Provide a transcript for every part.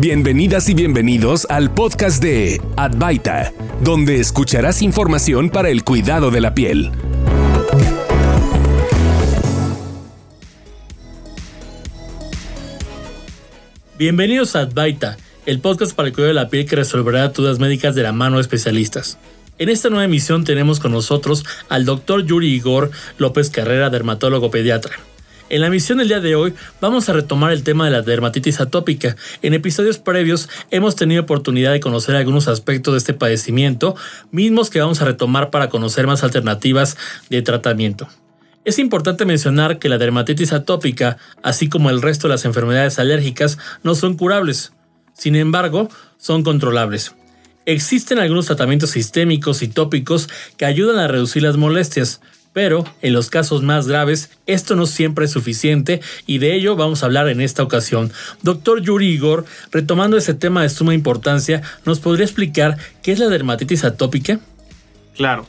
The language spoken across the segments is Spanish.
Bienvenidas y bienvenidos al podcast de Advaita, donde escucharás información para el cuidado de la piel. Bienvenidos a Advaita, el podcast para el cuidado de la piel que resolverá dudas médicas de la mano de especialistas. En esta nueva emisión tenemos con nosotros al doctor Yuri Igor López Carrera, dermatólogo pediatra. En la misión del día de hoy vamos a retomar el tema de la dermatitis atópica. En episodios previos hemos tenido oportunidad de conocer algunos aspectos de este padecimiento, mismos que vamos a retomar para conocer más alternativas de tratamiento. Es importante mencionar que la dermatitis atópica, así como el resto de las enfermedades alérgicas, no son curables. Sin embargo, son controlables. Existen algunos tratamientos sistémicos y tópicos que ayudan a reducir las molestias, pero en los casos más graves, esto no siempre es suficiente y de ello vamos a hablar en esta ocasión. Doctor Yuri Igor, retomando ese tema de suma importancia, ¿nos podría explicar qué es la dermatitis atópica? Claro.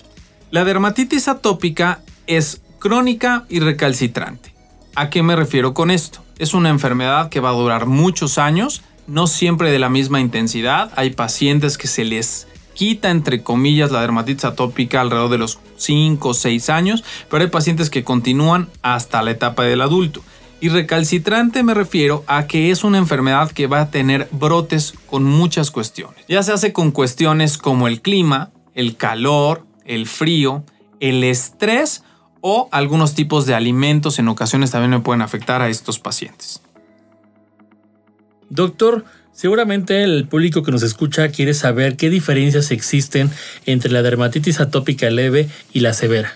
La dermatitis atópica es crónica y recalcitrante. ¿A qué me refiero con esto? Es una enfermedad que va a durar muchos años, no siempre de la misma intensidad. Hay pacientes que se les quita entre comillas la dermatitis atópica alrededor de los 5 o 6 años, pero hay pacientes que continúan hasta la etapa del adulto. Y recalcitrante me refiero a que es una enfermedad que va a tener brotes con muchas cuestiones. Ya se hace con cuestiones como el clima, el calor, el frío, el estrés o algunos tipos de alimentos en ocasiones también me pueden afectar a estos pacientes. Doctor, Seguramente el público que nos escucha quiere saber qué diferencias existen entre la dermatitis atópica leve y la severa.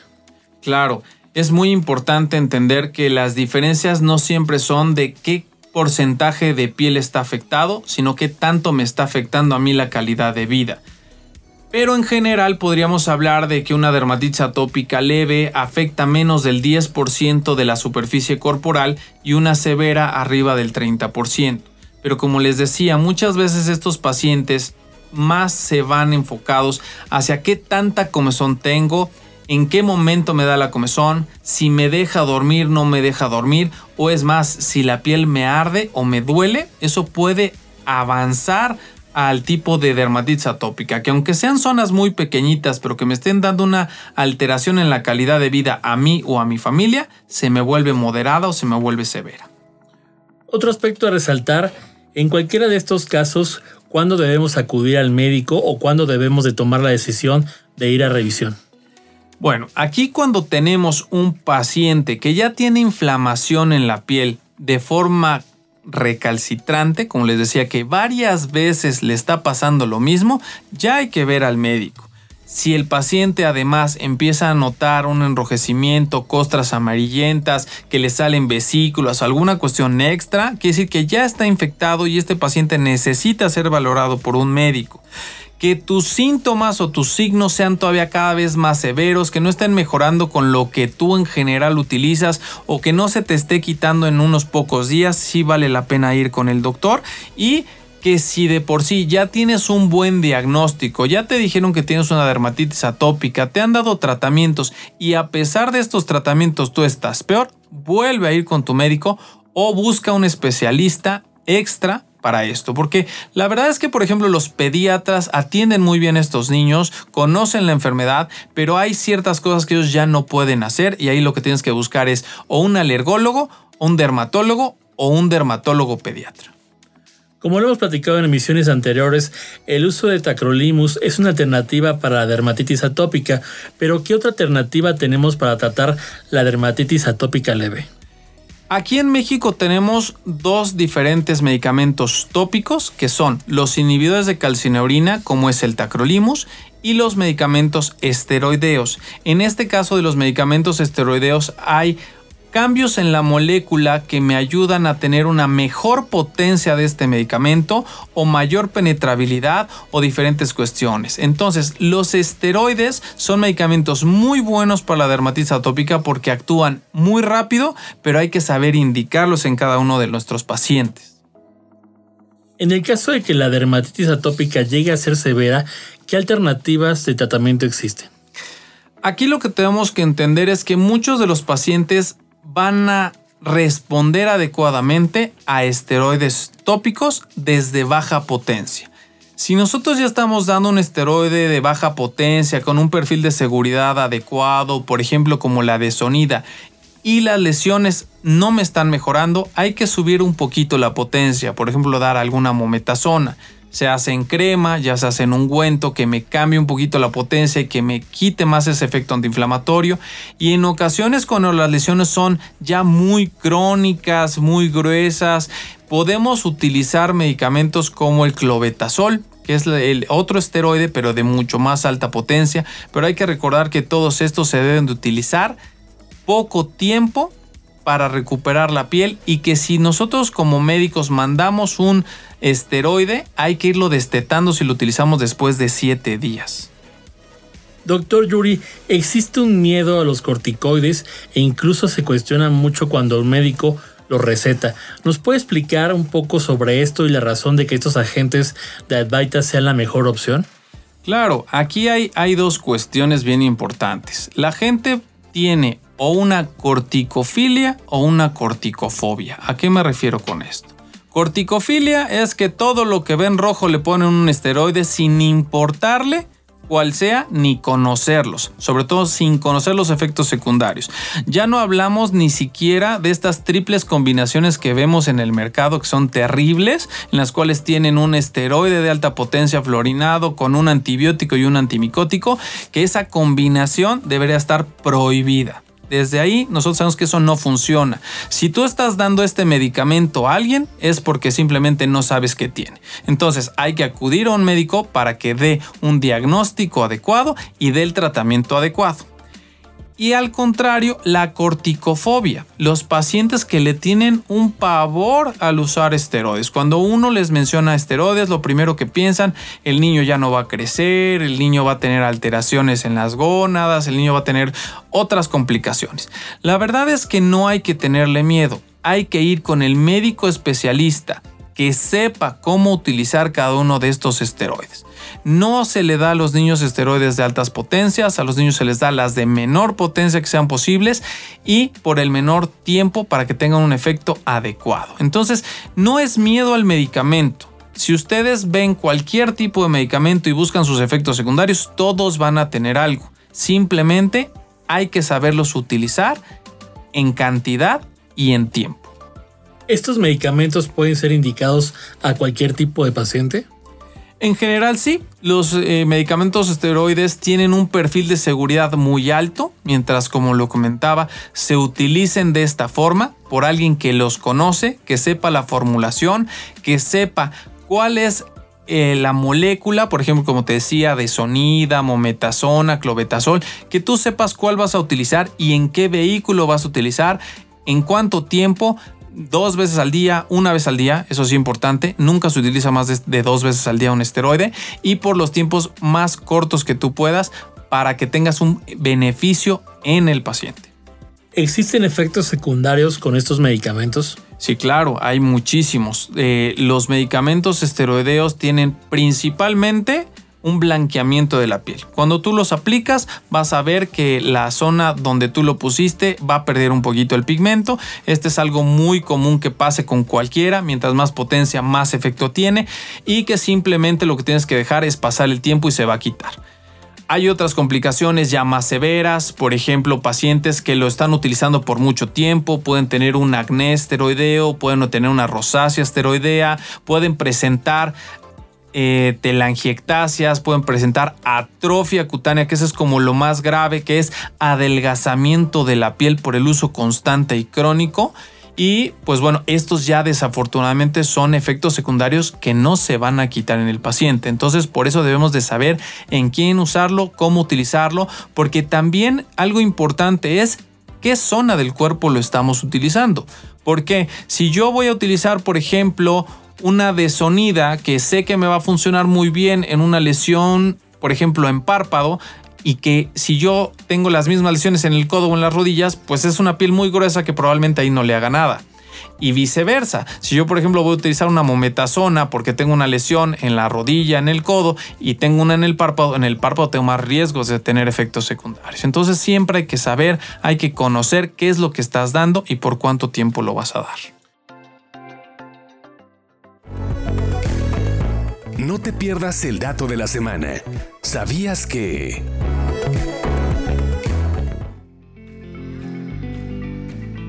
Claro, es muy importante entender que las diferencias no siempre son de qué porcentaje de piel está afectado, sino qué tanto me está afectando a mí la calidad de vida. Pero en general podríamos hablar de que una dermatitis atópica leve afecta menos del 10% de la superficie corporal y una severa arriba del 30%. Pero como les decía, muchas veces estos pacientes más se van enfocados hacia qué tanta comezón tengo, en qué momento me da la comezón, si me deja dormir, no me deja dormir, o es más, si la piel me arde o me duele, eso puede avanzar al tipo de dermatitis atópica, que aunque sean zonas muy pequeñitas, pero que me estén dando una alteración en la calidad de vida a mí o a mi familia, se me vuelve moderada o se me vuelve severa. Otro aspecto a resaltar en cualquiera de estos casos, ¿cuándo debemos acudir al médico o cuándo debemos de tomar la decisión de ir a revisión? Bueno, aquí cuando tenemos un paciente que ya tiene inflamación en la piel de forma recalcitrante, como les decía que varias veces le está pasando lo mismo, ya hay que ver al médico. Si el paciente además empieza a notar un enrojecimiento, costras amarillentas, que le salen vesículas, alguna cuestión extra, quiere decir que ya está infectado y este paciente necesita ser valorado por un médico. Que tus síntomas o tus signos sean todavía cada vez más severos, que no estén mejorando con lo que tú en general utilizas o que no se te esté quitando en unos pocos días, sí vale la pena ir con el doctor y que si de por sí ya tienes un buen diagnóstico, ya te dijeron que tienes una dermatitis atópica, te han dado tratamientos y a pesar de estos tratamientos tú estás peor, vuelve a ir con tu médico o busca un especialista extra para esto, porque la verdad es que por ejemplo los pediatras atienden muy bien a estos niños, conocen la enfermedad, pero hay ciertas cosas que ellos ya no pueden hacer y ahí lo que tienes que buscar es o un alergólogo, un dermatólogo o un dermatólogo pediatra. Como lo hemos platicado en emisiones anteriores, el uso de tacrolimus es una alternativa para la dermatitis atópica, pero ¿qué otra alternativa tenemos para tratar la dermatitis atópica leve? Aquí en México tenemos dos diferentes medicamentos tópicos que son los inhibidores de calcineurina como es el tacrolimus y los medicamentos esteroideos. En este caso de los medicamentos esteroideos hay cambios en la molécula que me ayudan a tener una mejor potencia de este medicamento o mayor penetrabilidad o diferentes cuestiones. Entonces, los esteroides son medicamentos muy buenos para la dermatitis atópica porque actúan muy rápido, pero hay que saber indicarlos en cada uno de nuestros pacientes. En el caso de que la dermatitis atópica llegue a ser severa, ¿qué alternativas de tratamiento existen? Aquí lo que tenemos que entender es que muchos de los pacientes van a responder adecuadamente a esteroides tópicos desde baja potencia. Si nosotros ya estamos dando un esteroide de baja potencia con un perfil de seguridad adecuado, por ejemplo como la de Sonida, y las lesiones no me están mejorando, hay que subir un poquito la potencia, por ejemplo dar alguna mometasona. Se hace en crema, ya se hace en ungüento que me cambie un poquito la potencia y que me quite más ese efecto antiinflamatorio. Y en ocasiones cuando las lesiones son ya muy crónicas, muy gruesas, podemos utilizar medicamentos como el clobetasol, que es el otro esteroide, pero de mucho más alta potencia. Pero hay que recordar que todos estos se deben de utilizar poco tiempo para recuperar la piel y que si nosotros como médicos mandamos un esteroide, hay que irlo destetando si lo utilizamos después de 7 días. Doctor Yuri, existe un miedo a los corticoides e incluso se cuestiona mucho cuando un médico lo receta. ¿Nos puede explicar un poco sobre esto y la razón de que estos agentes de Advaita sean la mejor opción? Claro, aquí hay, hay dos cuestiones bien importantes. La gente tiene o una corticofilia o una corticofobia. ¿A qué me refiero con esto? Corticofilia es que todo lo que ven rojo le ponen un esteroide sin importarle cual sea, ni conocerlos, sobre todo sin conocer los efectos secundarios. Ya no hablamos ni siquiera de estas triples combinaciones que vemos en el mercado que son terribles, en las cuales tienen un esteroide de alta potencia fluorinado con un antibiótico y un antimicótico, que esa combinación debería estar prohibida. Desde ahí nosotros sabemos que eso no funciona. Si tú estás dando este medicamento a alguien es porque simplemente no sabes qué tiene. Entonces hay que acudir a un médico para que dé un diagnóstico adecuado y dé el tratamiento adecuado y al contrario la corticofobia, los pacientes que le tienen un pavor al usar esteroides. Cuando uno les menciona esteroides, lo primero que piensan, el niño ya no va a crecer, el niño va a tener alteraciones en las gónadas, el niño va a tener otras complicaciones. La verdad es que no hay que tenerle miedo, hay que ir con el médico especialista que sepa cómo utilizar cada uno de estos esteroides. No se le da a los niños esteroides de altas potencias, a los niños se les da las de menor potencia que sean posibles y por el menor tiempo para que tengan un efecto adecuado. Entonces, no es miedo al medicamento. Si ustedes ven cualquier tipo de medicamento y buscan sus efectos secundarios, todos van a tener algo. Simplemente hay que saberlos utilizar en cantidad y en tiempo. ¿Estos medicamentos pueden ser indicados a cualquier tipo de paciente? En general sí, los eh, medicamentos esteroides tienen un perfil de seguridad muy alto, mientras como lo comentaba, se utilicen de esta forma por alguien que los conoce, que sepa la formulación, que sepa cuál es eh, la molécula, por ejemplo, como te decía, de sonida, mometasona, clobetasol, que tú sepas cuál vas a utilizar y en qué vehículo vas a utilizar, en cuánto tiempo, dos veces al día, una vez al día, eso es importante, nunca se utiliza más de, dos veces al día un esteroide y por los tiempos más cortos que tú puedas para que tengas un beneficio en el paciente. ¿Existen efectos secundarios con estos medicamentos? Sí, claro, hay muchísimos. Eh, los medicamentos esteroideos tienen principalmente un blanqueamiento de la piel. Cuando tú los aplicas vas a ver que la zona donde tú lo pusiste va a perder un poquito el pigmento. Este es algo muy común que pase con cualquiera. Mientras más potencia, más efecto tiene. Y que simplemente lo que tienes que dejar es pasar el tiempo y se va a quitar. Hay otras complicaciones ya más severas, por ejemplo, pacientes que lo están utilizando por mucho tiempo, pueden tener un acné esteroideo, pueden tener una rosácea esteroidea, pueden presentar eh, telangiectasias, pueden presentar atrofia cutánea, que eso es como lo más grave, que es adelgazamiento de la piel por el uso constante y crónico. Y pues bueno, estos ya desafortunadamente son efectos secundarios que no se van a quitar en el paciente. Entonces por eso debemos de saber en quién usarlo, cómo utilizarlo, porque también algo importante es qué zona del cuerpo lo estamos utilizando. Porque si yo voy a utilizar, por ejemplo, una desonida que sé que me va a funcionar muy bien en una lesión, por ejemplo, en párpado, y que si yo tengo las mismas lesiones en el codo o en las rodillas, pues es una piel muy gruesa que probablemente ahí no le haga nada. y viceversa. Si yo, por ejemplo, voy a utilizar una mometasona porque tengo una lesión en la rodilla, en el codo y tengo una en el párpado, en el párpado tengo más riesgos de tener efectos secundarios. Entonces siempre hay que saber, hay que conocer qué es lo que estás dando y por cuánto tiempo lo vas a dar. No te pierdas el dato de la semana. ¿Sabías que...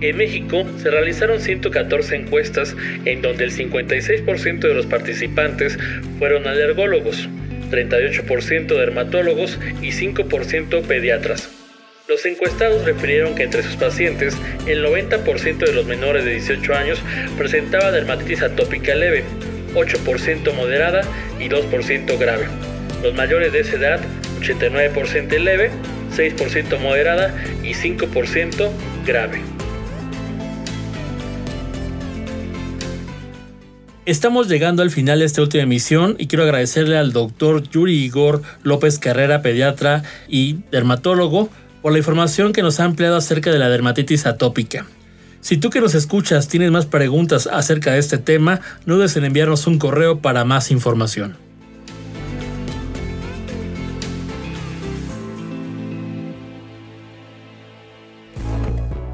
En México se realizaron 114 encuestas en donde el 56% de los participantes fueron alergólogos, 38% dermatólogos y 5% pediatras. Los encuestados refirieron que entre sus pacientes el 90% de los menores de 18 años presentaba dermatitis atópica leve, 8% moderada y 2% grave. Los mayores de esa edad, 89% leve, 6% moderada y 5% grave. Estamos llegando al final de esta última emisión y quiero agradecerle al doctor Yuri Igor López Carrera, pediatra y dermatólogo, por la información que nos ha ampliado acerca de la dermatitis atópica. Si tú que nos escuchas tienes más preguntas acerca de este tema, no dudes en enviarnos un correo para más información.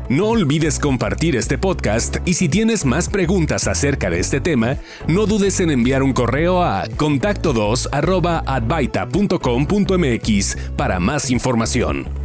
No olvides compartir este podcast y si tienes más preguntas acerca de este tema, no dudes en enviar un correo a contacto2 para más información.